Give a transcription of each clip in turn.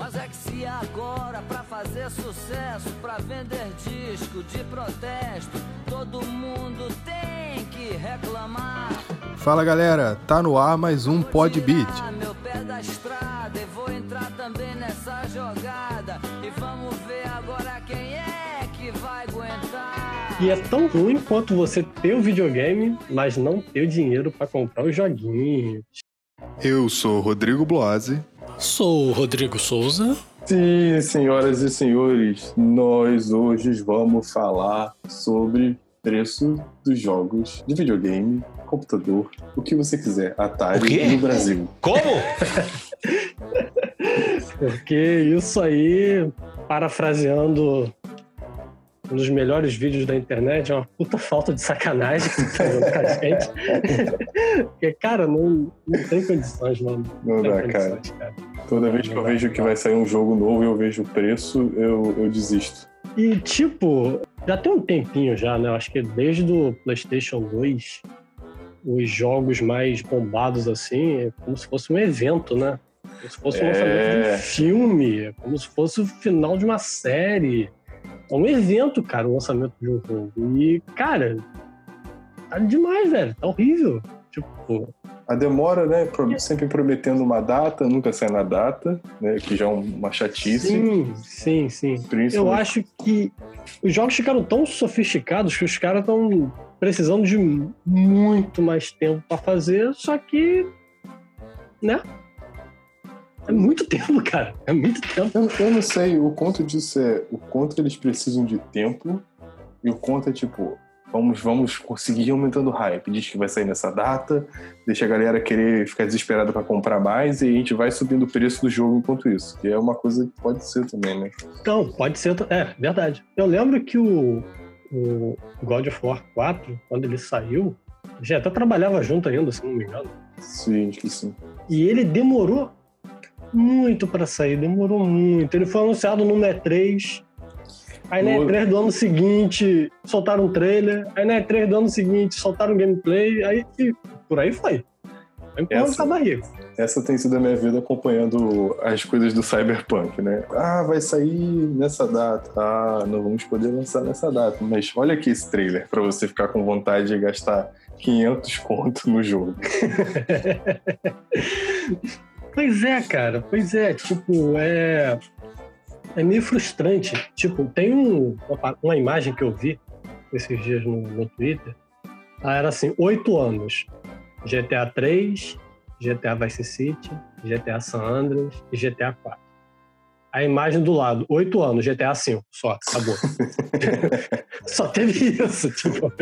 Mas é que se agora pra fazer sucesso, pra vender disco de protesto, todo mundo tem que reclamar. Fala galera, tá no ar mais um Pod Beat. Meu pé da estrada e vou entrar também nessa jogada. E vamos ver agora quem é que vai aguentar. E é tão ruim quanto você ter o videogame, mas não ter o dinheiro pra comprar os joguinhos. Eu sou Rodrigo Bloise. Sou o Rodrigo Souza. Sim, senhoras e senhores, nós hoje vamos falar sobre preço dos jogos de videogame, computador, o que você quiser, Atari no Brasil. Como? Porque isso aí, parafraseando um dos melhores vídeos da internet, é uma puta falta de sacanagem que tá fazendo com a gente. Porque, cara, não, não tem condições, mano. Não tem dá, cara. cara. Toda vez que eu vejo que vai sair um jogo novo e eu vejo o preço, eu, eu desisto. E, tipo, já tem um tempinho já, né? Eu acho que desde o PlayStation 2, os jogos mais bombados, assim, é como se fosse um evento, né? Como se fosse É. lançamento de um filme, é como se fosse o final de uma série. É um evento, cara, o lançamento de um jogo. E, cara, tá demais, velho. Tá horrível. Tipo, A demora, né? Sempre prometendo uma data, nunca sai na data, né? Que já é uma chatice. sim, sim, sim. Eu Principalmente acho que os jogos ficaram tão sofisticados que os caras estão precisando de muito mais tempo pra fazer, só que. né? É muito tempo, cara. É muito tempo. Eu, eu não sei o quanto disso é. O quanto eles precisam de tempo e o quanto é tipo. Vamos, vamos conseguir aumentando o hype. Diz que vai sair nessa data, deixa a galera querer ficar desesperada pra comprar mais e a gente vai subindo o preço do jogo enquanto isso. Que é uma coisa que pode ser também, né? Então, pode ser. É, verdade. Eu lembro que o, o God of War 4, quando ele saiu, já até trabalhava junto ainda, se não me engano. Sim, acho que sim. E ele demorou muito pra sair, demorou muito. Ele foi anunciado no E3. Aí na No- E3 do ano seguinte soltaram um trailer. Aí na E3 do ano seguinte soltaram um gameplay. Aí e por aí foi. Essa- essa tem sido a minha vida acompanhando as coisas do Cyberpunk, né? Ah, vai sair nessa data. Ah, não vamos poder lançar nessa data. Mas olha aqui esse trailer pra você ficar com vontade de gastar 500 conto no jogo. Pois é, cara. Pois é. Tipo, é. É meio frustrante. Tipo, tem um- uma, imagem que eu vi esses dias no, no Twitter. Ah, era assim: oito anos. GTA 3, GTA Vice City, GTA San Andreas e GTA 4. A imagem do lado, oito anos, GTA 5, só, acabou. só teve isso, tipo.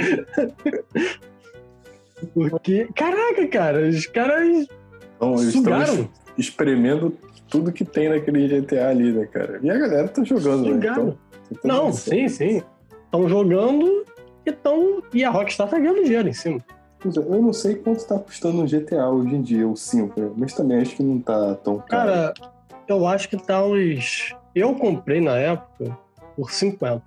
Porque, caraca, cara, os caras Então, eles estão sugaram. es- espremendo tudo que tem naquele GTA ali, né, cara? E a galera tá jogando, né? Então, Não, sim, sim. Estão jogando e, tão... e a Rockstar tá ganhando dinheiro em cima. Eu não sei quanto tá custando um GTA hoje em dia, o 5, né? mas também acho que não tá tão caro. Cara, eu acho que tá uns. Eu comprei na época por 50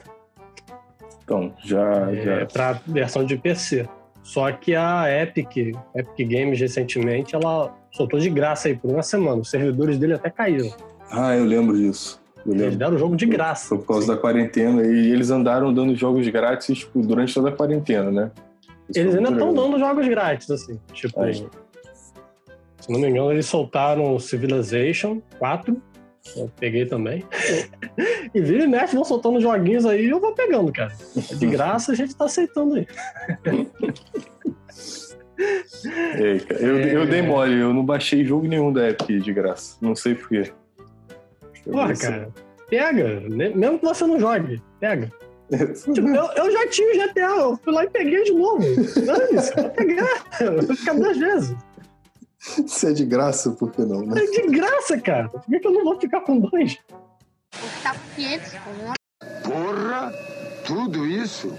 Então, já, é, já. pra versão de PC. Só que a Epic, Epic Games recentemente, ela soltou de graça aí por uma semana. Os servidores dele até caíram. Ah, eu lembro disso. Eu Eles lembro. deram o jogo de graça. Foi por causa da quarentena. E eles andaram dando jogos grátis tipo, durante toda a quarentena, né? Isso Eles ainda estão dando jogos grátis, assim. Tipo, Aí. se não me engano, eles soltaram Civilization 4. Eu peguei também. e vira e mexe, vão soltando joguinhos aí e eu vou pegando, cara. De graça, a gente tá aceitando aí. Ei, cara, eu, É. eu dei mole, eu não baixei jogo nenhum da Epic de graça. Não sei porquê. Porra, cara, pega. Mesmo que você não jogue, pega. Tipo, eu, eu já tinha o GTA, eu fui lá e peguei de novo. Dane-se, vou pegar. Vou ficar duas vezes. Se é de graça, por que não, né? É de graça, cara. Por que, que eu não vou ficar com dois? Tá 500 Porra! Tudo isso?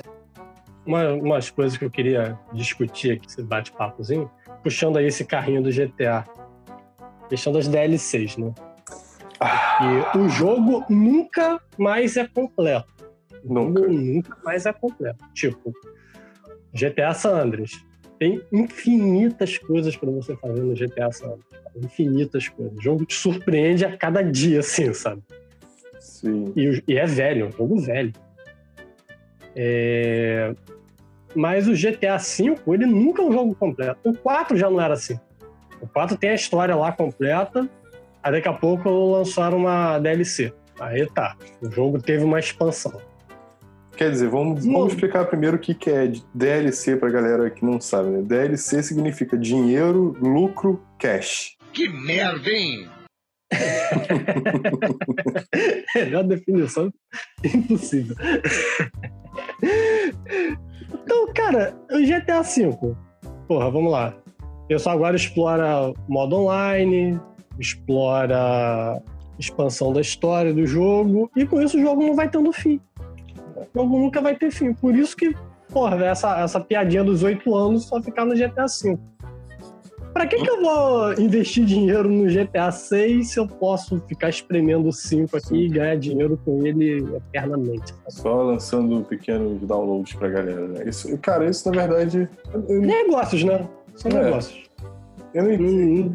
Uma, umas coisas que eu queria discutir aqui, esse bate-papozinho, puxando aí esse carrinho do GTA. Questão das DLCs, né? E o jogo nunca mais é completo. Nunca. nunca mais é completo. Tipo, GTA San Andreas. Tem infinitas coisas pra você fazer no GTA San. Infinitas coisas. O jogo te surpreende a cada dia, assim, sabe? Sim. E, e é velho, é um jogo velho. É, Mas o GTA V, ele nunca é um jogo completo. O 4 já não era assim. O 4 tem a história lá completa, aí daqui a pouco lançaram uma DLC. Aí tá, o jogo teve uma expansão. Quer dizer, vamos, vamos explicar primeiro o que, que é DLC pra galera que não sabe, né? DLC significa dinheiro, lucro, cash. Que merda, hein? Melhor definição impossível. Então, cara, o GTA V. Porra, vamos lá. O pessoal agora explora modo online, explora expansão da história do jogo, e com isso o jogo não vai tendo fim. O jogo nunca vai ter fim. Por isso que, porra, essa, essa piadinha dos oito anos só ficar no GTA V. Pra que, que eu vou investir dinheiro no GTA 6 se eu posso ficar espremendo o 5 aqui e ganhar dinheiro com ele eternamente? sabe? Só lançando pequenos downloads pra galera, né? Isso, cara, isso na verdade. Eu, Negócios, né? São É. negócios. eu não, Hum,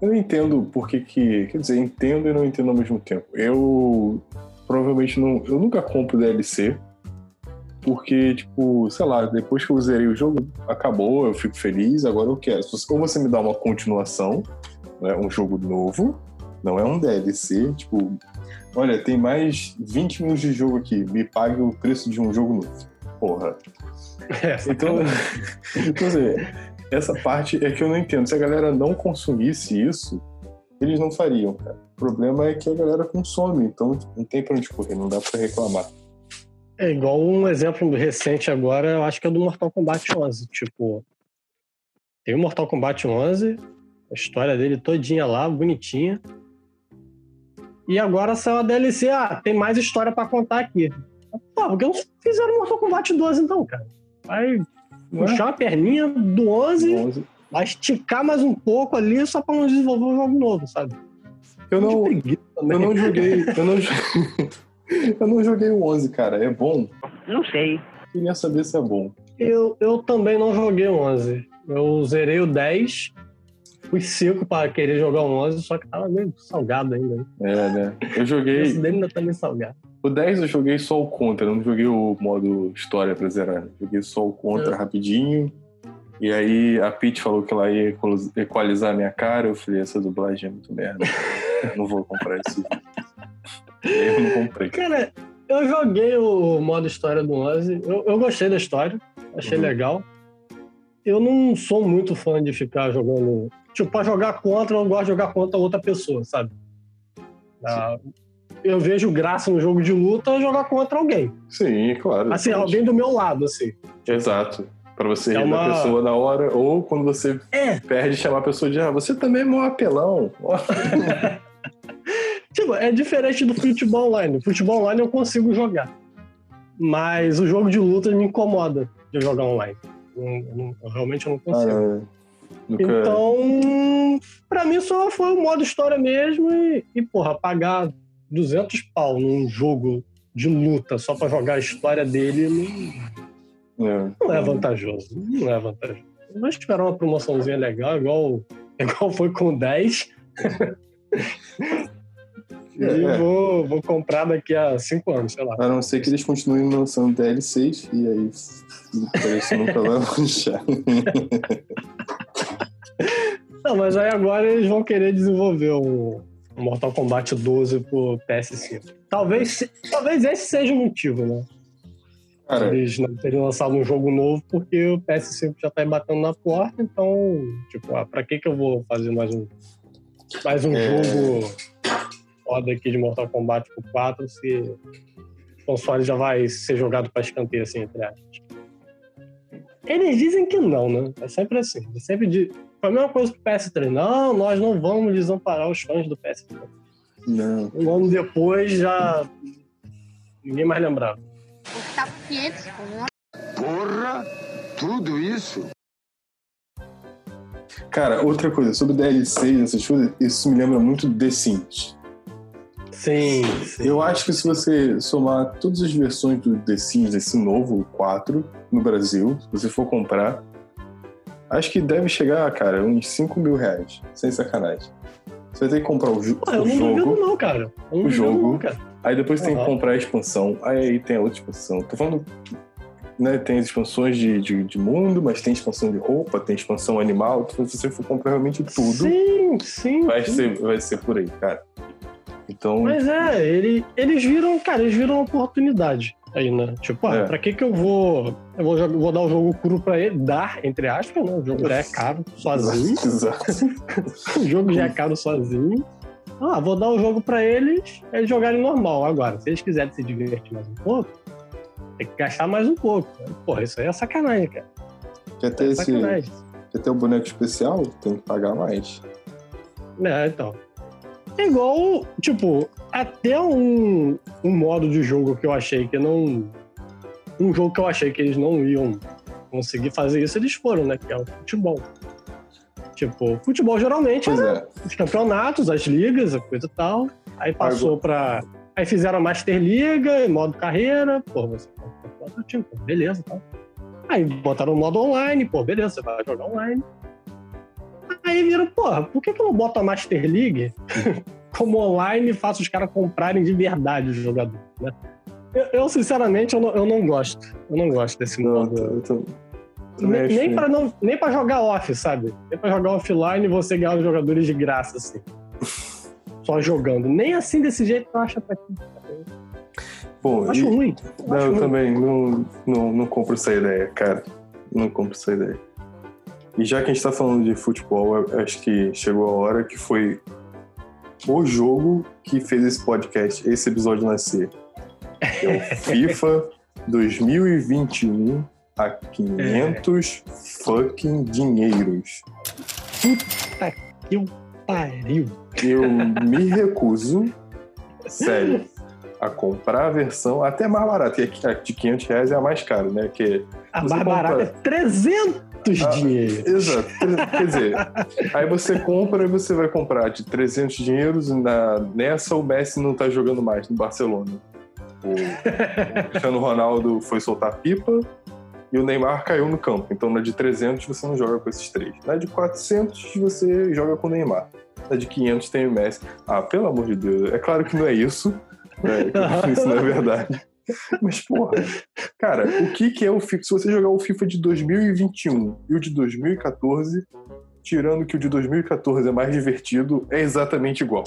eu não entendo por que que. Quer dizer, entendo e não entendo ao mesmo tempo. Eu provavelmente não. Eu nunca compro DLC. Porque, tipo, sei lá, depois que eu zerei o jogo, acabou, eu fico feliz, agora eu quero. Ou você me dá uma continuação, né, um jogo novo, não é um DLC, tipo, olha, tem mais 20 minutos de jogo aqui, me pague o preço de um jogo novo. Porra. é, Então, então assim, essa parte é que eu não entendo. Se a galera não consumisse isso, eles não fariam, cara. O problema é que a galera consome, então não tem pra onde correr, não dá pra reclamar. É igual um exemplo recente agora, eu acho que é do Mortal Kombat 11. Tipo, tem o Mortal Kombat 11, a história dele todinha lá, bonitinha. E agora saiu a DLC, ah, tem mais história pra contar aqui. Pô, por que não fizeram Mortal Kombat 12 então, cara? Vai é? puxar uma perninha do 11, 11. vai esticar mais um pouco ali só pra não desenvolver um jogo novo, sabe? Eu não, também. eu não joguei. Eu não, eu não joguei o 11, cara. É bom? Não sei. Queria saber se é bom. Eu, eu também não joguei o 11. Eu zerei o 10, fui 5 para querer jogar o 11, só que tava meio salgado ainda. né? É, né? Eu O joguei. preço dele ainda tá meio salgado. O 10 eu joguei só o contra, eu não joguei o modo história pra zerar. Joguei só o contra É. rapidinho. E aí a Pete falou que ela ia equal- equalizar a minha cara. Eu falei, essa dublagem é muito merda. Eu não vou comprar esse. Eu não comprei. Cara, eu joguei o modo história do 11, eu, eu gostei da história, achei Uhum. legal. Eu não sou muito fã de ficar jogando. Tipo, pra jogar contra, eu gosto de jogar contra outra pessoa, sabe? Ah, eu vejo graça no jogo de luta jogar contra alguém. Sim, claro. Assim, alguém do meu lado, assim. Exato. Pra você É rir da uma- pessoa na hora, ou quando você É, perde, chamar a pessoa de ah, você também é mó apelão. Tipo, é diferente do futebol online. Futebol online eu consigo jogar. Mas o jogo de luta me incomoda de jogar online. Eu, eu não- eu realmente não Ah, consigo. Nunca... Então, pra mim só foi o modo história mesmo e, e, porra, pagar 200 pau num jogo de luta só pra jogar a história dele não, É. não é vantajoso. Não é vantajoso. Vou esperar uma promoçãozinha legal, igual, igual foi com o 10. E É. vou, vou comprar daqui a 5 anos, sei lá. A não ser que eles continuem lançando DLCs e aí o preço nunca vai baixar. Não, mas aí agora eles vão querer desenvolver o Mortal Kombat 12 pro PS5. Talvez, talvez esse seja o motivo, né? Cara, Eles não teriam lançado um jogo novo porque o PS5 já tá aí batendo na porta, então, tipo, ah, pra que que eu vou fazer mais um, mais um É. jogo foda aqui de Mortal Kombat pro 4 se o console já vai ser jogado pra escanteio, assim, entre aspas. Eles dizem que não, né? É sempre assim. Eles sempre dizem... Foi a mesma coisa com o PS3. Não, nós não vamos desamparar os fãs do PS3. não. Um ano depois já... Ninguém mais lembrava. 500, Porra, tudo isso? Cara, outra coisa, sobre DLCs, essas coisas, isso me lembra muito The Sims. Sim, sim. Eu acho que se você somar todas as versões do The Sims, esse novo 4, no Brasil, se você for comprar, Acho que deve chegar, cara, uns 5 mil reais. Sem sacanagem. Você vai ter que comprar o, eu o não jogo. duvido não, cara. Não O jogo. não, cara. Aí depois tem que comprar a expansão. Aí tem a outra expansão. Tô falando. Né, tem as expansões de, de, de mundo, mas tem expansão de roupa, tem expansão animal. Então, se você for comprar realmente tudo, Sim, sim. vai, sim. ser, vai ser por aí, cara. Então, Mas é, ele, eles viram, cara, eles viram uma oportunidade aí, né? Tipo, ah, É. pra que que eu vou. Eu vou, jogar- vou dar o jogo cru pra ele, dar, entre aspas, né? O jogo já é caro sozinho. Exato. o jogo já é caro sozinho. Ah, vou dar o jogo pra eles, eles jogarem normal. Agora, se eles quiserem se divertir mais um pouco, tem que gastar mais um pouco. Porra, isso aí é sacanagem, cara. Quer ter, É esse, sacanagem. quer ter o boneco especial? Tem que pagar mais. É, então. É igual, tipo, até um, um modo de jogo que eu achei que não. Um jogo que eu achei que eles não iam conseguir fazer isso, eles foram, né? Que é o futebol. Tipo, futebol geralmente era é. os campeonatos, as ligas, a coisa e tal. Aí passou pra. Aí fizeram a Master Liga, modo carreira, pô, você pode time, pô, beleza, tal. Aí botaram o modo online, pô, beleza, você vai jogar online. Aí viram, porra, por que, que eu não boto a Master League como online e faço os caras comprarem de verdade os jogadores, né? Eu, eu, sinceramente, eu não, eu não gosto. Eu não gosto desse Não, modo. tô- também Nem, pra não, nem pra jogar off, sabe? Nem pra jogar offline e você ganhar os jogadores de graça, assim. Só jogando. Nem assim desse jeito eu acho atrativo. Bom, Eu acho e- ruim. Eu Não, acho eu ruim. também não, não, não compro essa ideia, cara. Não compro essa ideia. E já que a gente está falando de futebol, acho que chegou a hora que foi o jogo que fez esse podcast, esse episódio nascer. É o FIFA 2021 a 500 é. fucking dinheiros. Puta que um pariu. Eu me recuso, sério, a comprar a versão até mais barata, que a de 500 reais é a mais cara, né? Que a mais barata é 300! muitos ah, dinheiros. Exato. Quer dizer, aí você compra e você vai comprar de 300 dinheiros na, nessa o Messi não tá jogando mais no Barcelona. O Cristiano Ronaldo foi soltar pipa e o Neymar caiu no campo. Então na de 300 você não joga com esses três. Na de 400 você joga com o Neymar. Na de 500 tem o Messi. Ah, pelo amor de Deus. É claro que não é isso. Né? Isso não é verdade. Mas, porra, cara, o que, que é o FIFA? Se você jogar o FIFA de 2021 e o de 2014, tirando que o de 2014 é mais divertido, é exatamente igual.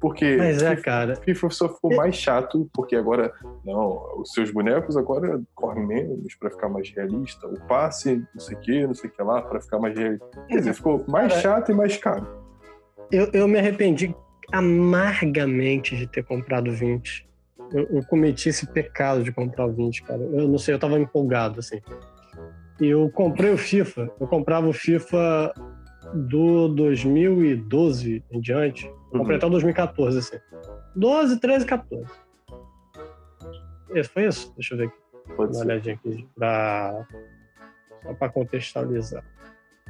Porque Mas é, FIFA, cara. FIFA só ficou mais chato, porque agora, não, os seus bonecos agora correm menos pra ficar mais realista. O passe, não sei o que, não sei o que lá, pra ficar mais realista. Quer dizer, ficou mais chato e mais caro. Eu, eu me arrependi amargamente de ter comprado 20. Eu, eu cometi esse pecado de comprar o 20, cara. Eu não sei, eu tava empolgado, assim. E eu comprei o FIFA. Eu comprava o FIFA do 2012 em diante. Eu comprei Uhum. até o 2014, assim. 12, 13, 14. Esse, foi isso? Deixa eu ver aqui. Pode Uma olhadinha aqui pra... só para contextualizar.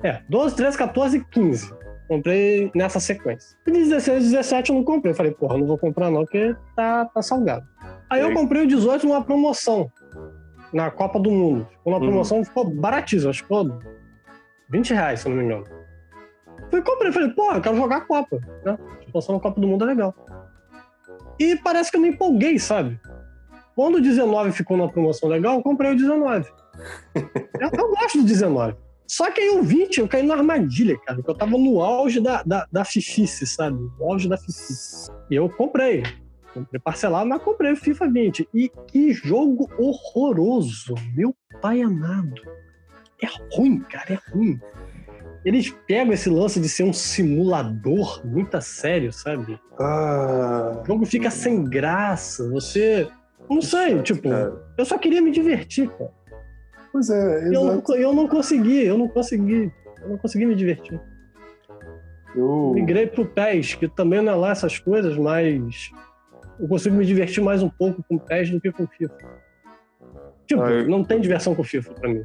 É, 12, 13, 14 15. Comprei nessa sequência. E 16, 17 eu não comprei. Falei, porra, não vou comprar não, porque tá, tá salgado. Aí eu comprei o 18 numa promoção. Na Copa do Mundo. Ficou na Uhum. promoção, ficou baratíssimo. Acho que ficou 20 reais, se eu não me engano. Fui comprei, falei, porra, eu quero jogar a Copa. Né? A promoção na Copa do Mundo é legal. E parece que eu me empolguei, sabe? Quando o 19 ficou numa promoção legal, eu comprei o 19. eu, eu gosto do 19. Só que aí o 20 eu caí na armadilha, cara. Porque eu tava no auge da, da, da fifice, sabe? No auge da fifice. E eu comprei. Comprei parcelado, mas comprei o FIFA 20. E que jogo horroroso. Meu pai amado. É ruim, cara, é ruim. Eles pegam esse lance de ser um simulador muito a sério, sabe? Ah, O jogo fica sem graça. Você. Não sei, tipo, cara. eu só queria me divertir, cara. Pois é, Eu, não- eu não consegui, eu não consegui. Eu não consegui me divertir. Eu, Migrei pro PES, que também não é lá essas coisas, mas eu consigo me divertir mais um pouco com PES do que com FIFA. Tipo, Ah, eu- não tem diversão com FIFA pra mim.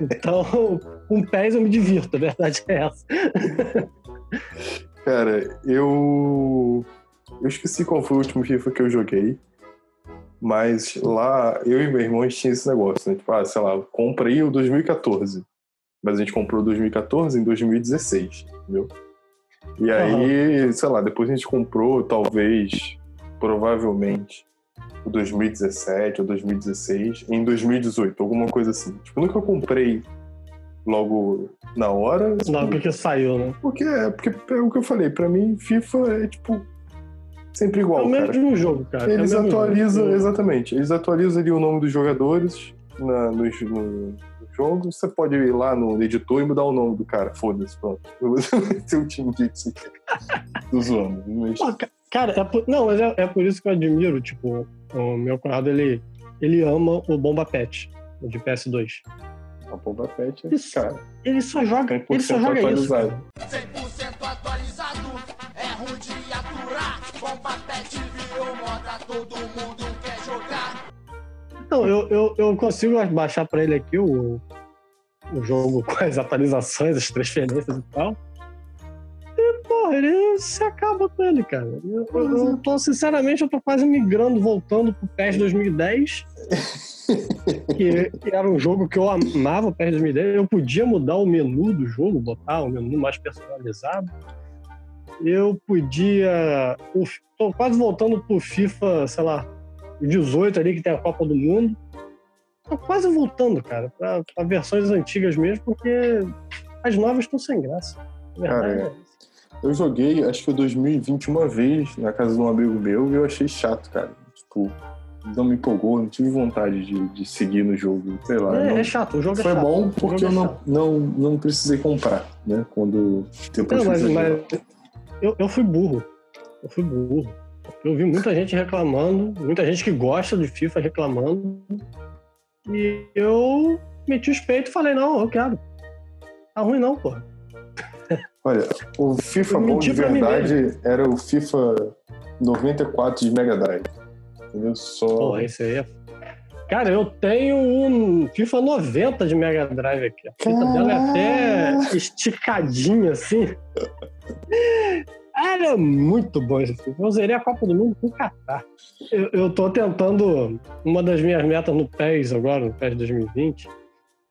então, com PES eu me divirto, a verdade é essa. Cara, eu. Eu esqueci qual foi o último FIFA que eu joguei. Mas lá, eu e meu irmão, a gente tinha esse negócio, né? Tipo, ah, sei lá, compra aí o 2014. Mas a gente comprou 2014 em 2016, entendeu? E aí, sei lá, depois a gente comprou, talvez, provavelmente, o 2017 ou 2016, em 2018, alguma coisa assim. Tipo, nunca comprei logo na hora. Não, porque saiu, né? Porque é, porque é o que eu falei, pra mim, FIFA é tipo. Sempre É igual, o cara. mesmo jogo, cara. Eles é o mesmo atualizam, exatamente, eles atualizam ali o nome dos jogadores na- no, jo- no jogo. Você pode ir lá no editor e mudar o nome do cara, foda-se, pronto. Seu time de si. Tô zoando. Mas... Pô, ca- Cara, é por- não, mas é, é por isso que eu admiro, tipo, o meu cunhado, ele, ele ama o Bomba Pet, o de PS2. A Bomba Pet é, Isso. cara, Ele só joga, 100% ele só joga isso. atualizado. cara. 100% atualizado, é ruim de aturar. Bomba pet virou moda, todo mundo. Então, eu, eu, eu consigo baixar pra ele aqui o, o jogo com as atualizações, as transferências e tal. E, porra, ele se acaba com ele, cara. Eu, eu, eu tô, sinceramente, eu tô quase migrando, voltando pro PES 2010. que, que era um jogo que eu amava, o PES 2010. Eu podia mudar o menu do jogo, botar um menu mais personalizado. Eu podia. o- Tô quase voltando pro FIFA, sei lá, 18 ali, que tem a Copa do Mundo. Tô quase voltando, cara, pra, pra versões antigas mesmo, porque as novas estão sem graça. Cara, é. Eu joguei, acho que em 2020, uma vez, na casa de um amigo meu, e eu achei chato, cara. Tipo, não me empolgou, não tive vontade de, de seguir no jogo, sei lá. É, não- é chato, o jogo é Foi chato. bom porque jogo eu é não, não, não precisei comprar, né? Quando depois Não, mas, mas eu, eu fui burro. Eu fui burro. Eu vi muita gente reclamando, muita gente que gosta de FIFA reclamando. E eu meti os peitos e falei, não, eu quero. Tá ruim não, porra. Olha, o FIFA Eu bom de verdade era o FIFA 94 de Mega Drive. Entendeu? Só. Porra, esse aí é... Cara, eu tenho um FIFA 90 de Mega Drive aqui. A fita dela é até esticadinha, assim. Era muito bom esse FIFA. Eu zerei a Copa do Mundo com o Catar. Eu, eu tô tentando... Uma das minhas metas no PES agora, no PES 2020,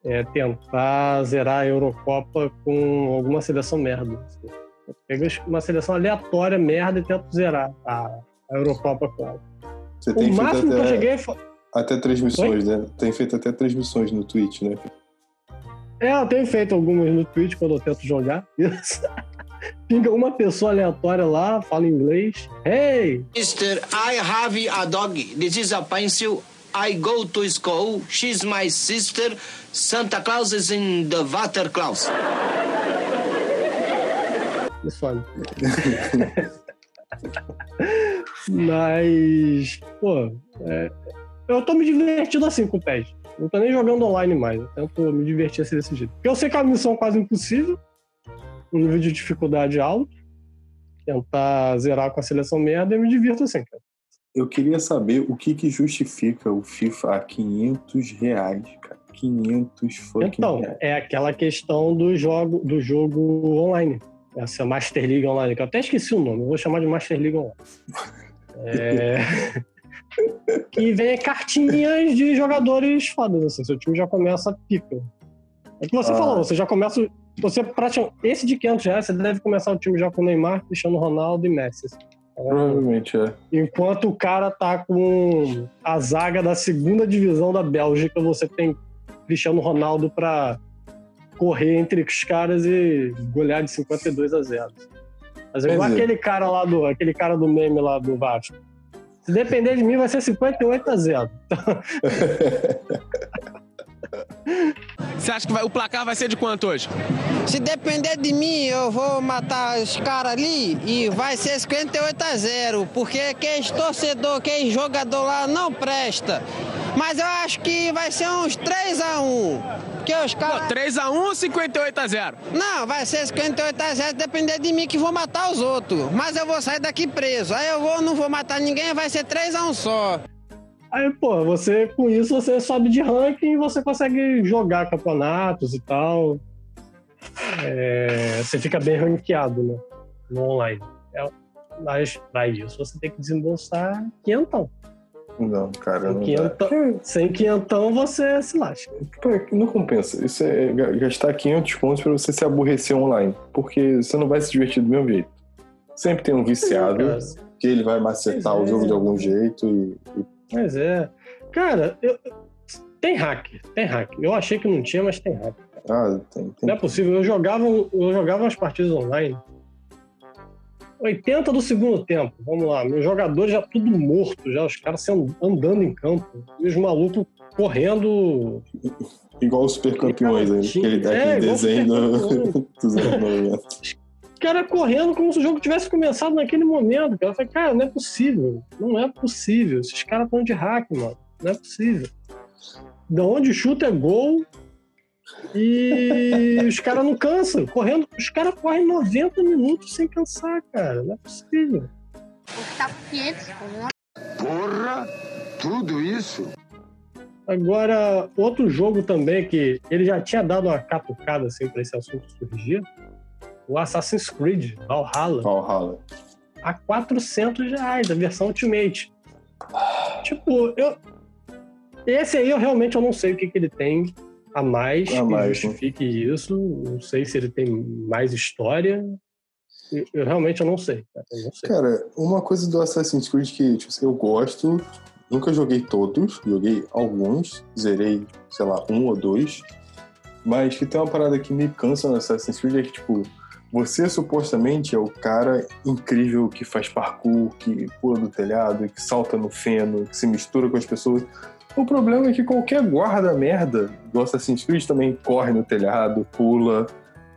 é tentar zerar a Eurocopa com alguma seleção merda. assim. Eu pego uma seleção aleatória, merda, e tento zerar a, a Eurocopa com ela. Você O máximo que eu até, cheguei foi... até transmissões, né? Tem feito até transmissões no Twitch, né? É, eu tenho feito algumas no Twitch quando eu tento jogar. Pinga uma pessoa aleatória lá, fala inglês. Hey! Mister, I have a dog. This is a pencil. I go to school. She's my sister. Santa Claus is in the water Claus. Isso olha. Mas, pô, é, eu tô me divertindo assim com o PES. Não tô nem jogando online mais. Eu tento me divertir assim desse jeito. Porque eu sei que é uma missão quase impossível, um nível de dificuldade alto. Tentar zerar com a seleção merda e eu me divirto assim, cara. Eu queria saber o que, que justifica o FIFA a 500 reais, cara. 500 fucking Então, reais. é aquela questão do jogo, do jogo online. Essa Master League Online, que eu até esqueci o nome, vou chamar de Master League Online. É... que vem cartinhas de jogadores fodas, assim, seu time já começa pica. É que você Ah. falou, você já começa. Você praticamente. Esse de 500 reais, você deve começar o time já com Neymar, Cristiano Ronaldo e Messi. assim. Provavelmente é. Enquanto o cara tá com a zaga da segunda divisão da Bélgica, você tem Cristiano Ronaldo pra correr entre os caras e golear de 52 a 0. Mas é igual aquele cara lá do aquele cara do meme lá do Vasco. Se depender de mim, vai ser 58 a 0. Você acha que vai- o placar vai ser de quanto hoje? Se depender de mim, eu vou matar os caras ali e vai ser 58 a 0, porque aqueles torcedor, aqueles jogador lá não presta. Mas eu acho que vai ser uns 3 a 1. Porque os caras. 3x1 ou 58 a 0? Não, vai ser 58 a 0, depender de mim que vou matar os outros. Mas eu vou sair daqui preso. Aí eu vou, não vou matar ninguém, vai ser 3 a 1 só. Aí, pô, você com isso você sobe de ranking e você consegue jogar campeonatos e tal. É, você fica bem ranqueado, né? No online. É, mas pra isso você tem que desembolsar quinhentão. Não, cara, dá. Quinhentão, sem quinhentão você se lasca. Pô, Não compensa. Isso é ga- gastar 500 pontos pra você se aborrecer online. Porque você não vai se divertir do mesmo jeito. Sempre tem um viciado Cara, que ele vai macetar o jogo é. de algum jeito e, e Mas é. Cara, eu- tem hack, tem hack. Eu achei que não tinha, mas tem hack. Ah, tem, tem. Não é possível. Eu jogava, eu jogava umas partidas online. 80 do segundo tempo, vamos lá. Meus jogadores já tudo morto, já os caras andando em campo. E os malucos correndo. Igual os super campeões, aí, Tinha- aquele, é, aquele desenho do- Supercampeões. dos anos 90. Os caras correndo como se o jogo tivesse começado naquele momento. Cara. Eu falei, cara, não é possível. Não é possível. Esses caras estão de hack, mano. Não é possível. Da onde chuta é gol. E os caras não cansam. Correndo, os caras correm 90 minutos sem cansar, cara. Não é possível. 500, Porra, tudo isso? Agora, outro jogo também que ele já tinha dado uma catucada assim pra esse assunto surgir. O Assassin's Creed Valhalla. Valhalla. a 400 reais, a versão Ultimate. Tipo, eu. Esse aí eu realmente eu não sei o que, que ele tem a mais A que mais, né? justifique isso. Não sei se ele tem mais história. Eu, eu realmente eu não sei. Cara. Eu não sei. Cara, uma coisa do Assassin's Creed que tipo, eu gosto, nunca joguei todos, joguei alguns, zerei, sei lá, um ou dois, mas que tem uma parada que me cansa no Assassin's Creed é que, tipo, você supostamente é o cara incrível que faz parkour, que pula do telhado, que salta no feno, que se mistura com as pessoas. O problema é que qualquer guarda merda do Assassin's Creed também corre no telhado, pula.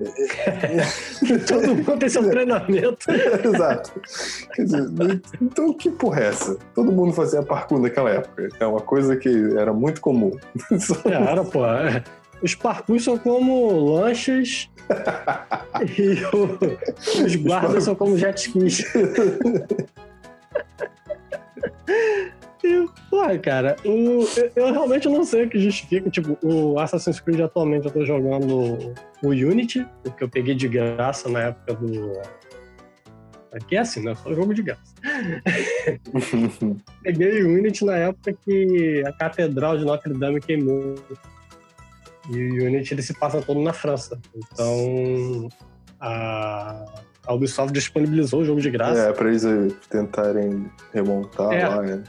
Todo mundo tem seu treinamento. Exato. Dizer, então que porra é essa? Todo mundo fazia parkour naquela época. É uma coisa que era muito comum. Cara, pô. Os parkours são como lanchas e o- os guardas são como jet skis. E, Porra, cara, o- eu, eu realmente não sei o que justifica. Tipo, o Assassin's Creed atualmente eu tô jogando o Unity, porque eu peguei de graça na época do. Aqui é assim, né? Só jogo de graça. Peguei o Unity na época que a Catedral de Notre Dame queimou. E o Unity ele se passa todo na França. Então a, a Ubisoft disponibilizou o jogo de graça. É, pra eles eh, tentarem remontar É. lá, né?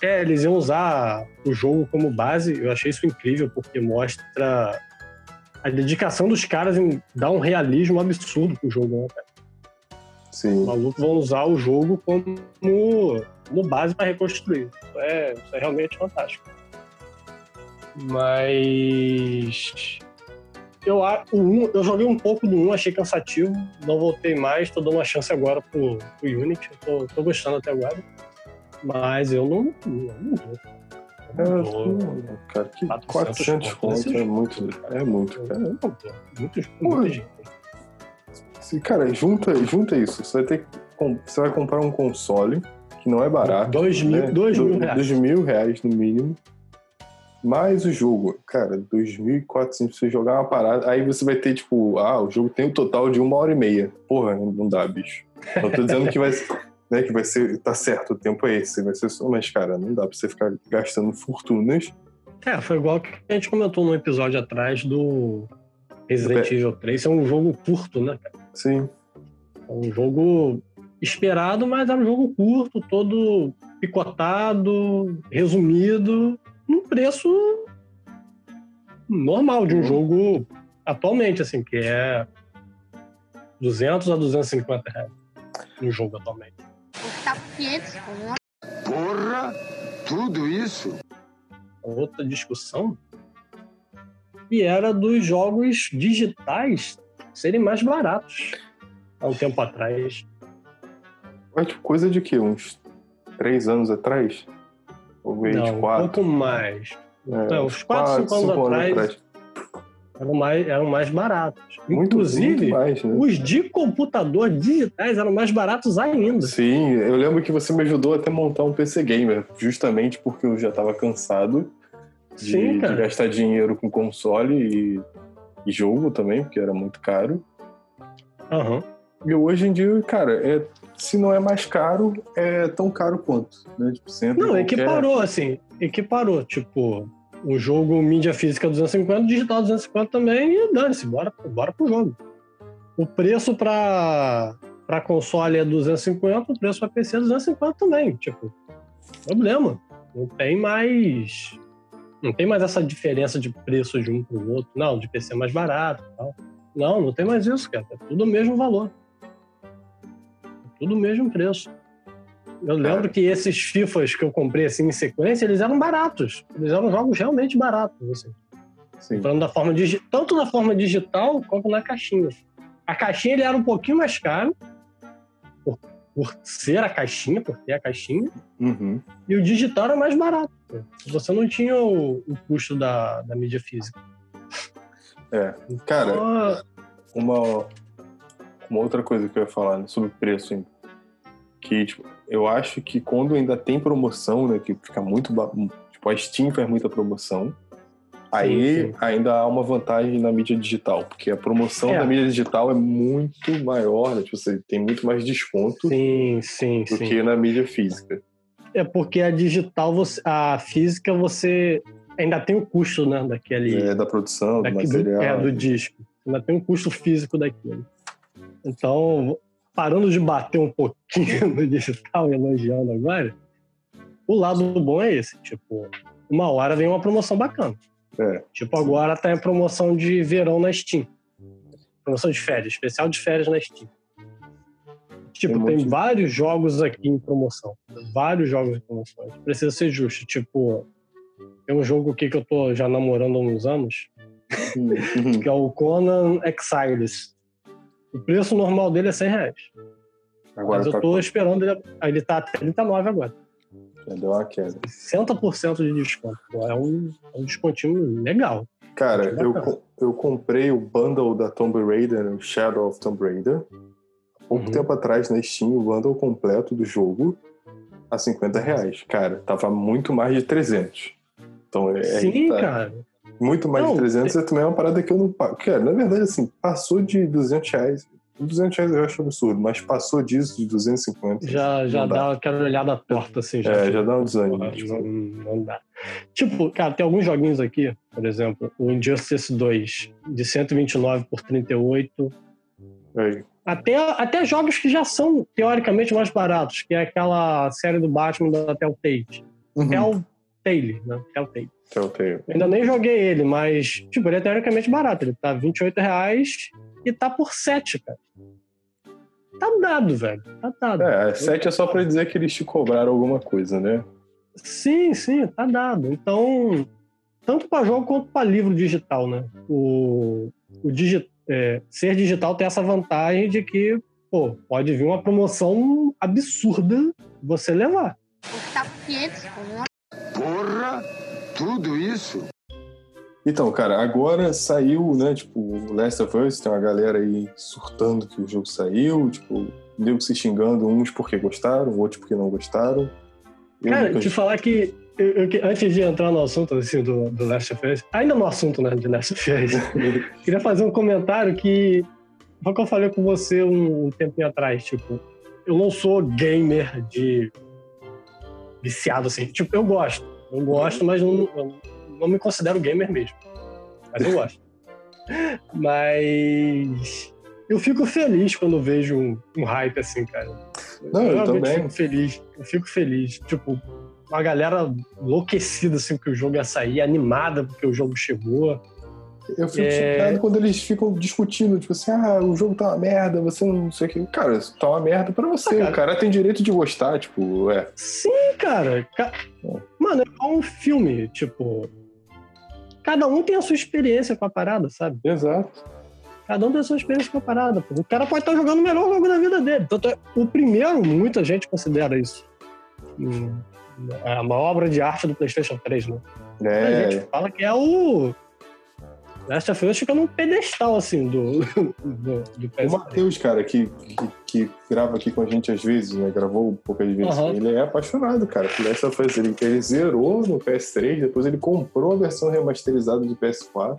É, eles iam usar o jogo como base. Eu achei isso incrível, porque mostra a dedicação dos caras em dar um realismo absurdo pro jogo, né, cara? Os Sim. malucos vão usar o jogo como, como base para reconstruir. Isso é, isso é realmente fantástico. Mas. Eu, a- o um, eu joguei um pouco do 1, achei cansativo, não voltei mais, tô dando uma chance agora pro, pro Unity, eu tô, tô gostando até agora. Mas eu não, não, não. É, Não cara, que 400 400 conto é muito, é muito, cara. não vou. Muito, Porra. muita gente. Se, cara, junta, junta isso. Você vai ter que você vai comprar um console que não é barato. Dois mil, né? dois Do- mil reais. Dois mil reais no mínimo. Mais o jogo. Cara, 2.400 pra você jogar uma parada. Aí você vai ter, tipo, ah, o jogo tem o total de uma hora e meia. Porra, não não dá, bicho. Eu tô dizendo que vai, né, que vai ser. Tá certo, o tempo é esse. Vai ser só. Mas, cara, não dá pra você ficar gastando fortunas. É, foi igual que a gente comentou no episódio atrás do Resident Do Evil 3. É um jogo curto, né, cara? Sim. É um jogo esperado, mas é um jogo curto, todo picotado, resumido, num preço normal de um jogo atualmente, assim, que é 200 a 250 reais no jogo atualmente. Tá 500, Porra, tudo isso? outra discussão e era dos jogos digitais serem mais baratos há um tempo atrás. Mas, coisa de quê? Uns três anos atrás? Ou Não, um 24? pouco mais. É, Então, uns 4, 5 anos cinco atrás eram mais, eram mais baratos. Muito, Inclusive, muito mais, né? os de computador digitais eram mais baratos ainda. Sim, eu lembro que você me ajudou até a montar um PC Gamer, justamente porque eu já estava cansado de, Sim, de gastar dinheiro com console e, e jogo também, porque era muito caro. Aham. E hoje em dia, cara, é se não é mais caro, é tão caro quanto, né? Tipo, Não, em equiparou, assim. Equiparou. Tipo, o jogo mídia física 250, digital 250 também, e dane-se, bora, bora pro jogo. O preço pra, pra console é 250, o preço pra PC é 250 também. Tipo, problema. Não tem mais. Não tem mais essa diferença de preço de um pro outro. Não, de PC é mais barato tal. Não, não tem mais isso, cara. É tudo o mesmo valor. Tudo o mesmo preço. Eu lembro que esses FIFAs que eu comprei assim em sequência, eles eram baratos. Eles eram jogos realmente baratos. Assim. Sim. Falando da forma tanto na forma digital quanto na caixinha. A caixinha ele era um pouquinho mais caro, por, por ser a caixinha, por ter a caixinha, Uhum. e o digital era mais barato. Você não tinha o, o custo da, da mídia física. É. Cara, Então, uma, uma outra coisa que eu ia falar né, sobre preço. Que, tipo, eu acho que quando ainda tem promoção, né? Que fica muito. Tipo, a Steam faz muita promoção. Aí sim. ainda há uma vantagem na mídia digital, porque a promoção É. da mídia digital é muito maior, né? Tipo, você tem muito mais desconto sim, sim, do sim. que na mídia física. É porque a digital, você, a física, você ainda tem o custo, né, daquele... É, da produção, do daqui- do, material. é, do disco. Ainda tem um custo físico daquilo. Então, parando de bater um pouquinho no digital e elogiando agora, o lado bom é esse. Tipo, uma hora vem uma promoção bacana. É. Tipo, agora tá em promoção de verão na Steam. Promoção de férias, especial de férias na Steam. Tipo, Tem tem, vários jogos aqui em promoção. Vários jogos em promoção. Precisa ser justo. Tipo, tem um jogo aqui que eu tô já namorando há uns anos, Uhum. que é o Conan Exiles. O preço normal dele é 100 reais. Agora Mas eu tá tô com- esperando ele. Ele tá a 39 agora. já deu uma queda. 60% de desconto. É um, é um descontinho legal. Cara, Muito eu, eu comprei o bundle da Tomb Raider, né, o Shadow of Tomb Raider. Pouco Uhum. tempo atrás na Steam, o bundle completo do jogo a 50 reais. Cara, tava muito mais de 300. Então é. Sim, tá- cara. Muito mais Não, de 300 é também uma parada que eu não pago. Cara, na verdade, assim, passou de 200 reais. 200 reais eu acho absurdo, mas passou disso de 250. Já, já não dá aquela olhada torta, assim. Já, É, já dá um desânimo. Tipo, não, não dá. Tipo, cara, tem alguns joguinhos aqui, por exemplo, o Injustice 2, de 129 por 38. aí. Até, até jogos que já são teoricamente mais baratos, que é aquela série do Batman da Telltale. Uhum. Telltale, né? Telltale. Telltale. Ainda nem joguei ele, mas, tipo, ele é teoricamente barato. Ele tá 28 reais e tá por 7, cara. Tá dado, velho. Tá dado. É, 7 é só pra dizer que eles te cobraram alguma coisa, né? Sim, sim, tá dado. Então, tanto para jogo quanto para livro digital, né? O, o digi, é, ser digital tem essa vantagem de que, pô, pode vir uma promoção absurda você levar. Tá por 500 conto. Tudo isso? Então, cara, agora saiu, né, tipo, o Last of Us, tem uma galera aí surtando que o jogo saiu, tipo, nego se xingando, uns porque gostaram, outros porque não gostaram. Eu Cara, nunca- te falar que, eu- eu que- antes de entrar no assunto assim, do, do Last of Us, ainda no assunto né, de Last of Us, queria fazer um comentário que foi o que eu falei com você um, um tempinho atrás, tipo, eu não sou gamer de viciado assim, tipo, eu gosto, eu gosto, mas não, eu não me considero gamer mesmo, mas eu gosto. mas eu fico feliz quando vejo um, um hype assim, cara. Não, eu realmente também. fico feliz, eu fico feliz, tipo, uma galera enlouquecida assim que o jogo ia sair, animada porque o jogo chegou. Eu fico É. chateado quando eles ficam discutindo, tipo assim, ah, o jogo tá uma merda, você não sei o que. Cara, tá uma merda pra você. Ah, cara. O cara tem direito de gostar, tipo, é. Sim, cara. Ca- Mano, é igual um filme, tipo. Cada um tem a sua experiência com a parada, sabe? Exato. Cada um tem a sua experiência com a parada. Pô. O cara pode estar jogando o melhor jogo da vida dele. Tanto é, o primeiro, muita gente considera isso. hum, É uma obra de arte do PlayStation 3, né? A É, gente fala que é o. Last of Us fica num pedestal, assim, do, do, do O PS3. Matheus, cara, que, que, que grava aqui com a gente às vezes, né? Gravou poucas vezes. Aham. Ele é apaixonado, cara, por Last of Us. Ele, ele zerou no PS3, depois ele comprou a versão remasterizada de PS4.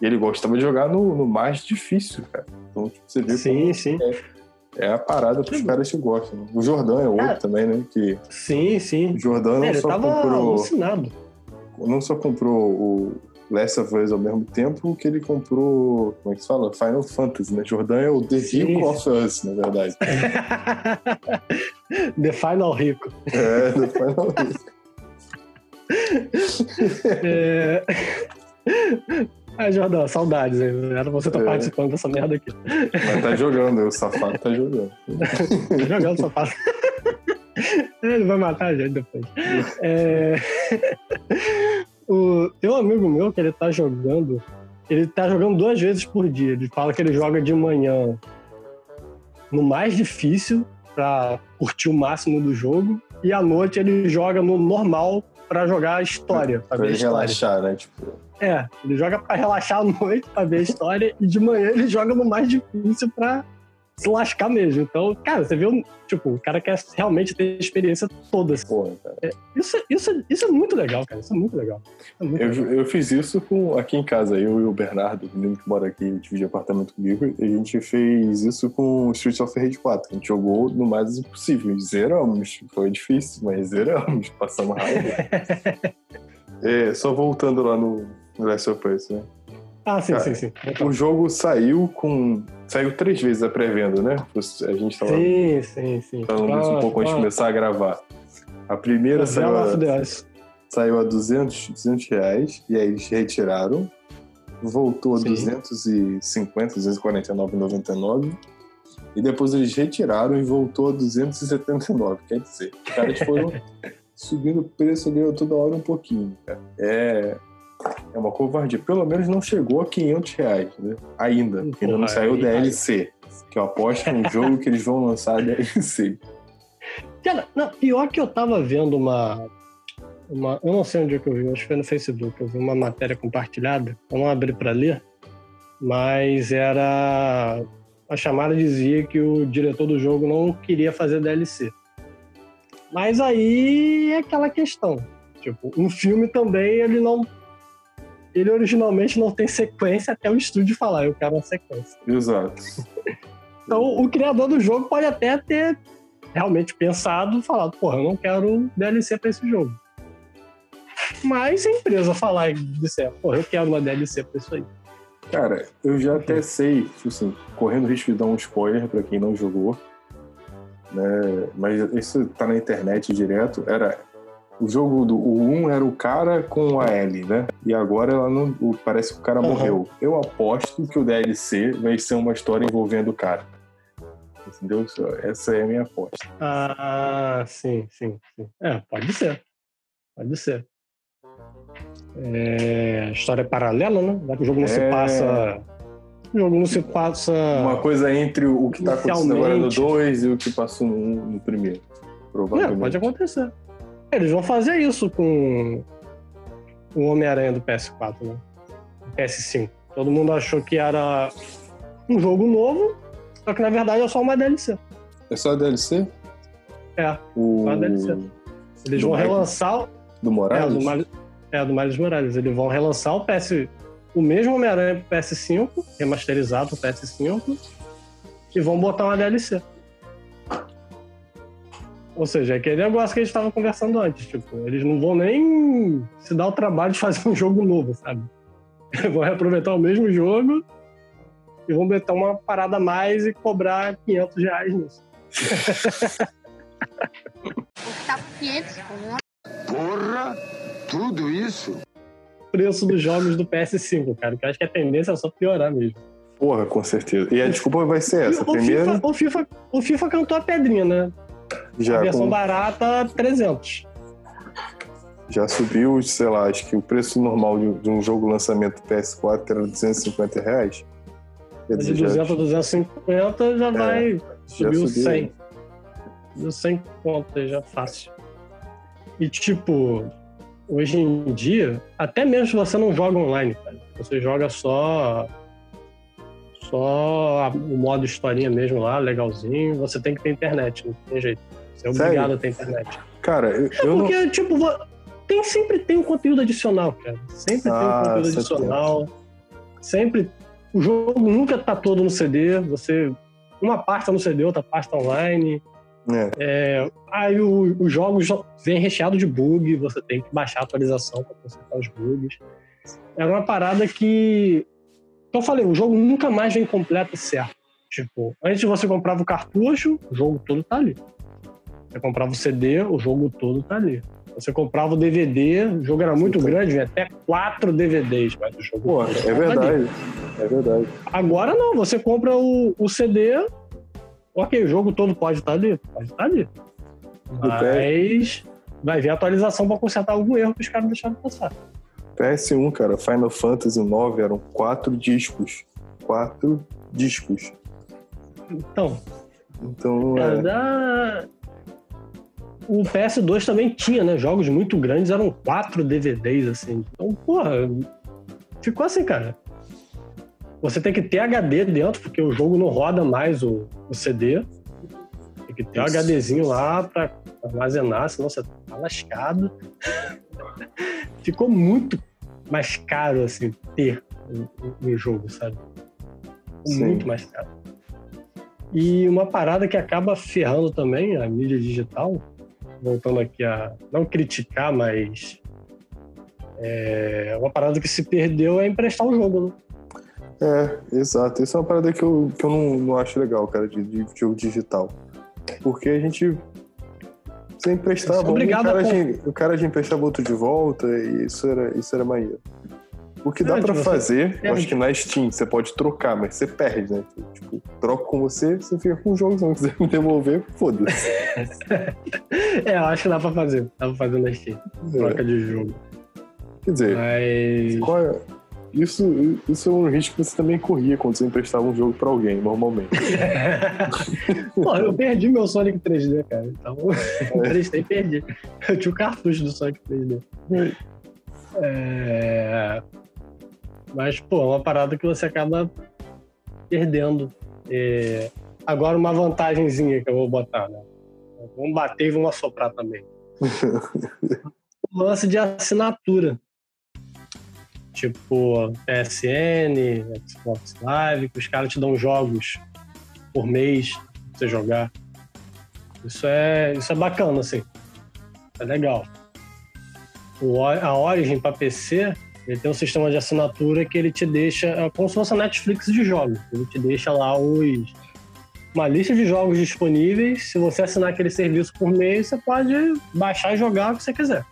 E ele gostava de jogar no, no mais difícil, cara. Então, tipo, você vê Sim, sim. é. É a parada pros caras que gostam. né? O Jordão é outro também, né? Que Sim, sim. o Jordão não É, só comprou. alucinado. Não só comprou o Last of Us ao mesmo tempo que ele comprou. Como é que se fala? Final Fantasy, né? Jordão é o The Sim. Rico of Us, na verdade. The Final Rico. É, do Final Fantasy. É... Ah, Jordão, saudades. hein? Era você estar É. participando dessa merda aqui. Mas tá jogando, o safado tá jogando. Tá jogando safado. Ele vai matar a gente depois. É... o... Tem um amigo meu que ele tá jogando. Ele tá jogando duas vezes por dia. Ele fala que ele joga de manhã no mais difícil pra curtir o máximo do jogo. E à noite ele joga no normal pra jogar a história. Pra Pra ele história. relaxar, né? Tipo, É, ele joga pra relaxar à noite, pra ver a história, e de manhã ele joga no mais difícil pra se lascar mesmo. Então, cara, você viu, tipo, o cara quer realmente ter a experiência toda. assim. porra, cara. Isso, isso, isso é muito legal, cara. Isso é muito legal. É muito Eu, legal. eu fiz isso com, aqui em casa, eu e o Bernardo, o menino que mora aqui, divide apartamento comigo, e a gente fez isso com Streets of Rage 4. A gente jogou no mais possível. Zeramos. Foi difícil, mas zeramos. Passamos raiva. É, só voltando lá no no Last of Us, né? Ah, sim, Cara, sim, sim. O jogo saiu com. Saiu três vezes a pré-venda, né? A gente tava Sim, sim, sim. falando isso um pouco antes de começar a gravar. A primeira saiu a, saiu a 200, 200 reais e aí eles retiraram. Voltou a Sim. 250, 249,99. E depois eles retiraram e voltou a 279. Quer dizer, os caras foram subindo o preço ali toda hora um pouquinho. cara. É, é uma covardia. Pelo menos não chegou a 500 reais, né? Ainda. Porque ainda não Porra, saiu o aí- DLC. Que eu aposto que é um jogo que eles vão lançar DLC. Cara, não, pior que eu tava vendo uma, uma. Eu não sei onde é que eu vi, acho que foi no Facebook. Eu vi uma matéria compartilhada. Eu não abri pra ler, mas era. A chamada dizia que o diretor do jogo não queria fazer DLC. Mas aí é aquela questão. Tipo, um filme também, ele não. Ele originalmente não tem sequência até o estúdio falar, eu quero uma sequência. Exato. Então, o criador do jogo pode até ter realmente pensado, falado, porra, eu não quero DLC pra esse jogo. Mas se a empresa falar e disser, porra, eu quero uma DLC pra isso aí. Cara, eu já até sei, tipo assim, correndo o risco de dar um spoiler pra quem não jogou, né? Mas isso tá na internet direto. Era o jogo do o 1 era o cara com a L, né? E agora ela não, parece que o cara Uhum. morreu. Eu aposto que o DLC vai ser uma história envolvendo o cara. Entendeu? Essa é a minha aposta. Ah, sim, sim, sim. É, pode ser. Pode ser. É, história paralela, né? Já que o jogo não se É. passa. O jogo não se passa. Uma coisa entre o que tá acontecendo agora no Inicialmente. 2 e o que passou no, no primeiro. Provavelmente. pode acontecer. Eles vão fazer isso com o Homem-Aranha do PS4, né? PS5. Todo mundo achou que era um jogo novo, só que na verdade é só uma DLC. É só DLC? É, O... só a DLC. Eles Do vão relançar. Do É, Morales? do Miles, é, do Miles Morales. Eles vão relançar o PS. O mesmo Homem-Aranha pro PS5, remasterizado pro PS5, e vão botar uma DLC. Ou seja, é aquele negócio que a gente estava conversando antes. Tipo, eles não vão nem se dar o trabalho de fazer um jogo novo, sabe? vão reaproveitar o mesmo jogo e vão botar uma parada a mais e cobrar 500 reais nisso. Tá por 500 conto. Porra, tudo isso? Preço dos jogos do PS5, cara. Que eu acho que a tendência é só piorar mesmo. Porra, com certeza. E a desculpa vai ser essa. o, Primeiro, FIFA, o, FIFA, o FIFA cantou a pedrinha, né? Já, a versão com- barata, 300. já subiu, sei lá, acho que o preço normal de, um jogo lançamento PS4 era 250 reais. Quer De dizer, já, 200 a 250 já vai. já Subiu subiu. 100. Subiu 100 conto aí, já fácil. E tipo, hoje em dia, até mesmo se você não joga online, cara, você joga só. Só o modo historinha mesmo lá, legalzinho, você tem que ter internet, não tem jeito. É Sério? obrigado a ter internet. Cara, eu, É eu não. porque, tipo, vo- tem, sempre tem um conteúdo adicional, cara. Sempre Ah, tem um conteúdo sempre adicional. Sempre. O jogo nunca tá todo no CD. Você. uma pasta no CD, outra pasta online. É. É, aí o- os jogos vêm recheados de bug, você tem que baixar a atualização para consertar os bugs. Era uma parada que. Então eu falei, o jogo nunca mais vem completo e certo. Tipo, antes você comprava o cartucho, o jogo todo tá ali. Você comprava o CD, o jogo todo tá ali. Você comprava o DVD, o jogo era muito grande, vinha até quatro DVDs, mas o jogo Pô, é ali. verdade. É verdade. Agora não, você compra o, o CD, ok, o jogo todo pode estar ali, pode estar ali. Mas vai vir a atualização para consertar algum erro que os caras deixaram passar. PS1, cara, Final Fantasy IX eram quatro discos. Quatro discos. Então, Então, é, é, da- o PS2 também tinha, né? Jogos muito grandes, eram quatro DVDs, assim. Então, porra, ficou assim, cara. Você tem que ter HD dentro, porque o jogo não roda mais o, o CD. Tem que ter um Isso. HDzinho lá pra armazenar, senão você tá lascado. Ficou muito mais caro, assim, ter um, um jogo, sabe? Sim. Muito mais caro. E uma parada que acaba ferrando também a mídia digital, voltando aqui a não criticar, mas é, uma parada que se perdeu é emprestar o jogo, né? é, exato. Isso é uma parada que eu, que eu não, não acho legal, cara, de, de jogo digital. Porque a gente. Você emprestava, um, o cara, a de, o cara emprestava outro de volta, e isso era, isso era maneiro. O que dá É, pra tipo, fazer, eu acho que na Steam você pode trocar, mas você perde, né? Tipo, troca com você, você fica com o jogo, se não quiser me devolver, foda-se. É, eu acho que dá pra fazer. Dá pra fazer na Steam. Troca de jogo. Quer dizer, Mas. é- isso, isso é um risco que você também corria quando você emprestava um jogo pra alguém, normalmente. Pô, eu perdi meu Sonic 3D, cara. Então, É. emprestei e perdi. Eu tinha o cartucho do Sonic 3D. É... Mas, pô, é uma parada que você acaba perdendo. É, Agora, uma vantagenzinha que eu vou botar, né? Vamos bater e vamos assoprar também. o lance de assinatura. Tipo, PSN, Xbox Live, que os caras te dão jogos por mês pra você jogar. Isso é, isso é bacana, assim. É legal. O, O- a Origin para PC, ele tem um sistema de assinatura que ele te deixa, é como se fosse a Netflix de jogos. Ele te deixa lá os, uma lista de jogos disponíveis. Se você assinar aquele serviço por mês, você pode baixar e jogar o que você quiser.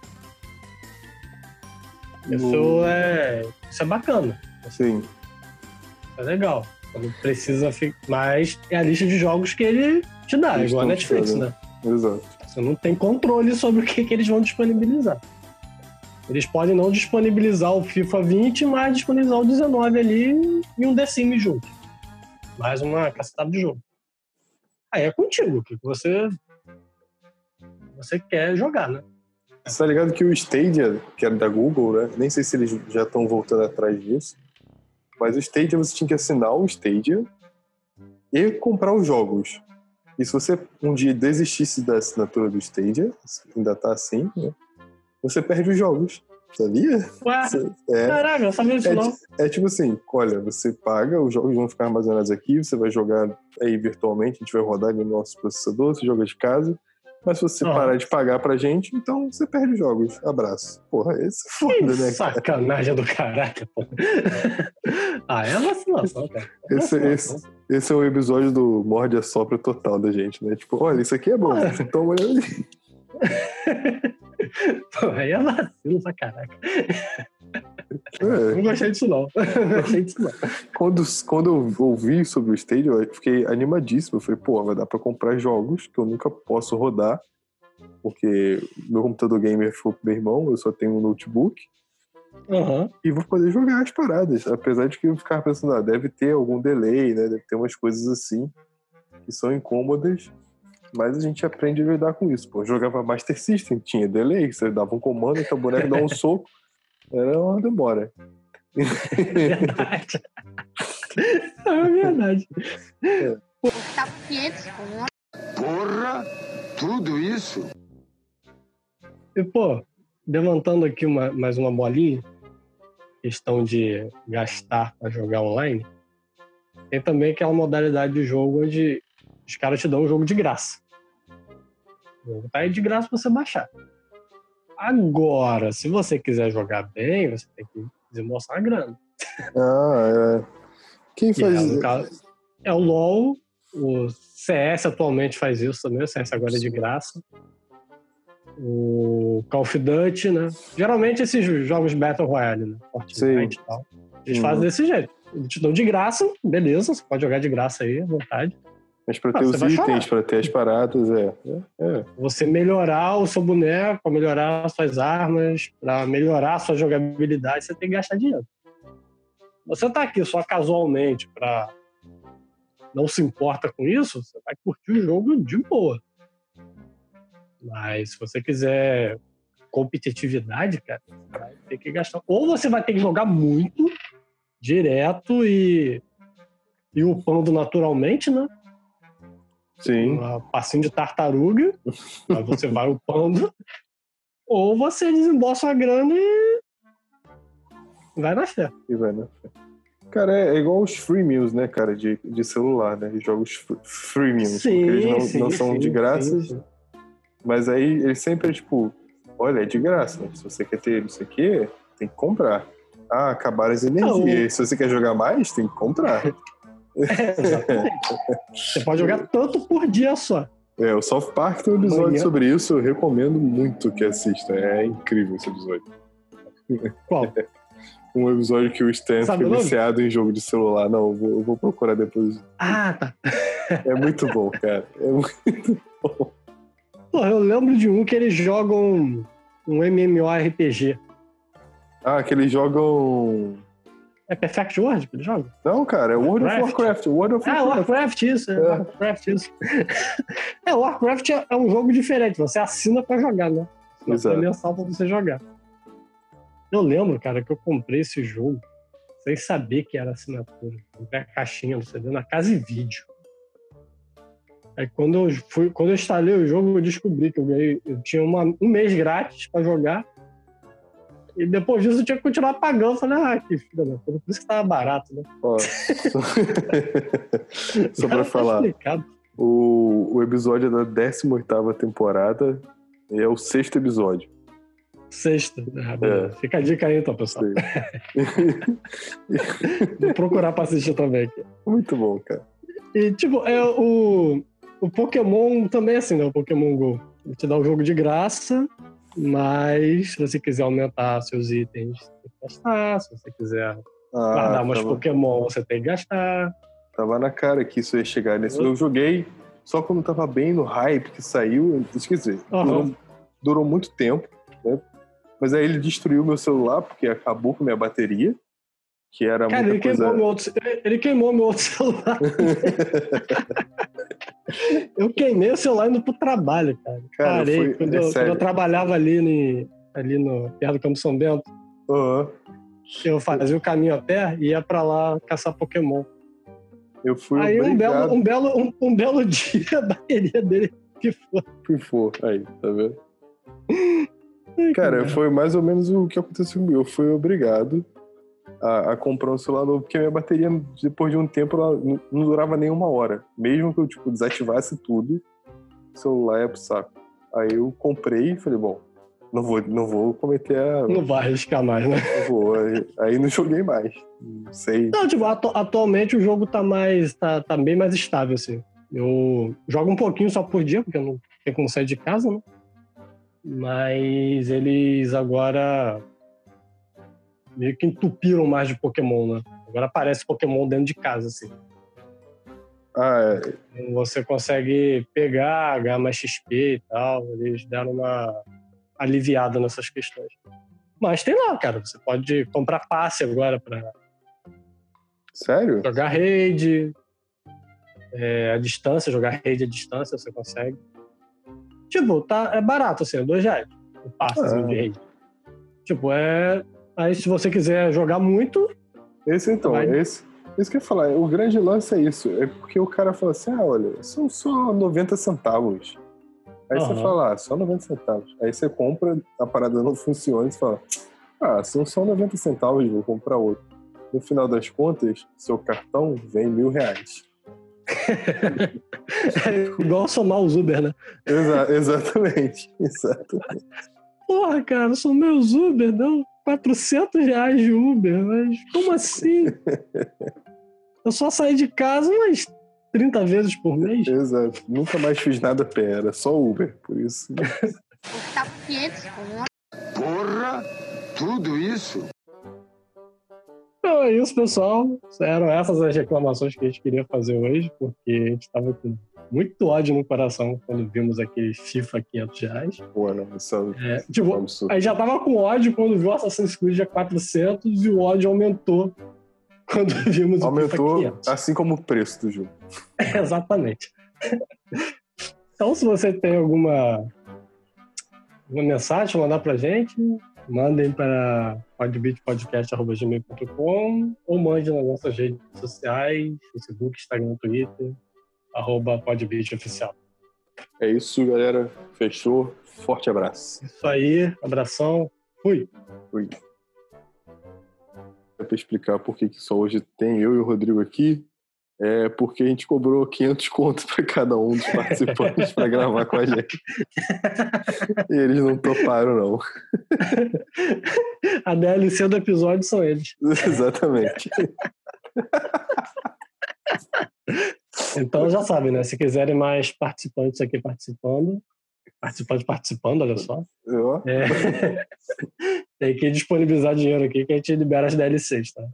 Isso é, isso é bacana. Sim. É legal. Não precisa ficar. Mas é a lista de jogos que ele te dá, Eles igual a Netflix, né? Exato. Você não tem controle sobre o que, que eles vão disponibilizar. Eles podem não disponibilizar o FIFA 20, mas disponibilizar o 19 ali e um The Sims junto. Mais uma cacetada de jogo. Aí é contigo, que você, você quer jogar, né? Você tá ligado que o Stadia, que era da Google, né? Nem sei se eles já estão voltando atrás disso. Mas o Stadia você tinha que assinar o Stadia e comprar os jogos. E se você um dia desistisse da assinatura do Stadia, ainda tá assim, né? Você perde os jogos. Sabia? Ué, É. caraca, eu sabia disso É, não. é tipo assim, olha, você paga, os jogos vão ficar armazenados aqui, você vai jogar aí virtualmente, a gente vai rodar no nosso processador, você joga de casa. Mas se você parar de pagar pra gente, então você perde os jogos. Abraço. Porra, esse é foda, Que né, cara? sacanagem do caralho, pô. ah, é vacilação, cara. É Esse, vacilação. esse, esse é o episódio do morde a sopra total da gente, né? Tipo, olha, isso aqui é bom, toma uma olhada ali. Pô, aí é vacilo pra caraca. É. Não gostei disso, não. Não gostei disso, não. Quando, quando eu ouvi sobre o Stadia, eu fiquei animadíssimo. Eu falei, pô, vai dar pra comprar jogos que eu nunca posso rodar, porque meu computador gamer ficou pro meu irmão, eu só tenho um notebook, Aham. e vou poder jogar as paradas. Apesar de que eu ficava pensando, ah, deve ter algum delay, né? Deve ter umas coisas assim que são incômodas. Mas a gente aprende a lidar com isso. Pô, eu jogava Master System, tinha delay, você dava um comando, que o boneco dava um soco. Era uma demora. Verdade. É verdade. Tá 500 Porra, tudo isso? E, pô, levantando aqui uma, mais uma bolinha, questão de gastar para jogar online. tem também aquela modalidade de jogo onde os caras te dão um jogo de graça. O jogo tá aí de graça pra você baixar. Agora, se você quiser jogar bem, você tem que desembolsar a grana. Ah, é. Quem Que é, faz. no caso, é o LoL, o CS atualmente faz isso também, o CS agora é de graça. O Call of Duty, né? Geralmente esses jogos Battle Royale, né? Fortnite e tal. Eles Uhum. fazem desse jeito. Eles te dão de graça, beleza, você pode jogar de graça aí, à vontade. Mas pra Ah, ter os itens, chorar. pra ter as paradas, é. é, é. Você melhorar o seu boneco, pra melhorar as suas armas, pra melhorar a sua jogabilidade, você tem que gastar dinheiro. Você tá aqui só casualmente pra não se importa com isso, você vai curtir o jogo de boa. Mas se você quiser competitividade, cara, você vai ter que gastar. Ou você vai ter que jogar muito, direto e, e upando naturalmente, né? Sim. Um passinho de tartaruga, aí você vai upando. Ou você desembolsa a grana e vai na fé. E vai, né? Cara, é, é igual os freemiums, né, cara, de, de celular, né? Jogos fr- freemiums. porque eles não, sim, não são sim, de graça, sim, sim. mas aí eles sempre é tipo, olha, é de graça. Se você quer ter não sei o quê, tem que comprar. Ah, acabaram as energias. Se você quer jogar mais, tem que comprar. Exatamente. Você pode jogar tanto por dia só. É, o South Park tem um episódio sobre isso, eu recomendo muito que assista. É incrível esse episódio. Qual? Um episódio que o Stan Sabe fica viciado em jogo de celular. Não, eu vou, eu vou procurar depois. Ah, tá. É muito bom, cara. É muito bom. Porra, eu lembro de um que eles jogam um MMORPG. Ah, que eles jogam. É Perfect World que eles jogam? Não, cara, é World of Warcraft. Warcraft. World of Ah, Warcraft. Warcraft, isso. É. Warcraft, isso. é, Warcraft é- é um jogo diferente. Você assina pra jogar, né? Exato. é mensal pra você jogar. Eu lembro, cara, que eu comprei esse jogo sem saber que era assinatura. Comprei a caixinha do CD na casa e vídeo. Aí quando eu, fui, quando eu instalei o jogo, eu descobri que eu, ganhei, eu tinha uma- um mês grátis pra jogar. E depois disso eu tinha que continuar pagando. Eu falei, ah, que filha da puta. Por isso que tava barato, né? Ó, só, só pra Tá falar, explicado. o, o episódio da 18 temporada é o sexto episódio. Sexta. Ah, beleza. Fica a dica aí, então, pessoal. Vou procurar pra assistir também aqui. Muito bom, cara. E, tipo, é, o, o Pokémon também é assim, né? O Pokémon GO. Ele te dá o jogo de graça, mas se você quiser aumentar seus itens, você tem que gastar. Se você quiser Ah, guardar mais tava- Pokémon, você tem que gastar. Tava na cara que isso ia chegar nesse. Eu joguei só quando tava bem no hype que saiu. Esqueci. Aham. Durou, durou muito tempo, né? Mas aí ele destruiu meu celular porque acabou com minha bateria, que era Cara, ele coisa. queimou, meu outro, ele, queimou meu outro celular. eu queimei o celular indo pro trabalho, cara. Cara, Parei. foi- quando, é eu, quando eu trabalhava ali, no, ali no, perto do Campo São Bento, Aham. eu fazia o caminho a pé e ia pra lá caçar Pokémon. Eu fui Aí um belo, um, belo, um, um belo dia a bateria dele pifou. Pifou. Aí, tá vendo? Cara, foi mais ou menos o que aconteceu comigo. Eu fui obrigado a, a comprar um celular novo, porque minha bateria, depois de um tempo, ela não, não durava nem uma hora. Mesmo que eu tipo, desativasse tudo, o celular ia pro saco. Aí eu comprei e falei, bom, não vou, não vou cometer a. Não vai arriscar mais, né? Não vou. Aí, aí não joguei mais. Não sei. Não, tipo, atu- atualmente o jogo tá mais. Tá, tá bem mais estável, assim. Eu jogo um pouquinho só por dia, porque eu não tenho sair de casa, né? Mas eles agora meio que entupiram mais de Pokémon, né? Agora aparece Pokémon dentro de casa, assim. Ah, é. Você consegue pegar, ganhar mais XP e tal. Eles deram uma aliviada nessas questões. Mas tem lá, cara. Você pode comprar passe agora pra Sério? jogar raid. É, a distância, jogar raid à distância, você consegue. Tipo, tá, é barato, assim, é dois reais. O passe Ah. de raid. Tipo, é. Aí se você quiser jogar muito, Esse então, Vai. esse. Isso que eu ia falar, o grande lance é isso. É porque o cara fala assim: ah, olha, são só 90 centavos. Aí você Aham. fala, ah, só 90 centavos. Aí você compra, a parada não funciona, e você fala, ah, são só 90 centavos, vou comprar outro. no final das contas, seu cartão vem mil reais. É igual somar os Uber, né? Exa exatamente, exatamente. Porra, cara, são meus Uber, deu 400 reais de Uber, mas como assim? Eu só saí de casa umas 30 vezes por mês. Exato, nunca mais fiz nada pé, era só Uber, por isso. Tá 500 Porra, tudo isso? Então é isso, pessoal. Eram essas as reclamações que a gente queria fazer hoje, porque a gente estava com muito ódio no coração quando vimos aquele FIFA 500 reais. Pô, não, isso é, tipo, a gente já tava com ódio quando viu Assassin's Creed a 400 e o ódio aumentou quando vimos aumentou, o FIFA 500. assim como o preço do jogo. É, exatamente. Então, se você tem alguma, alguma mensagem mandar pra gente, mandem para podbeatpodcast.gmail.com ou mande nas nossas redes sociais, Facebook, Instagram, Twitter, arroba podbeatoficial. É isso, galera. Fechou. Forte abraço. Isso aí. Abração. Fui. Fui. Para explicar por que só hoje tem eu e o Rodrigo aqui, é porque a gente cobrou 500 contos para cada um dos participantes para gravar com a gente. E eles não toparam, não. A DLC do episódio são eles. Exatamente. Então já sabem, né? Se quiserem mais participantes aqui participando, participantes participando, olha só. É, tem que disponibilizar dinheiro aqui que a gente libera as DLCs, tá?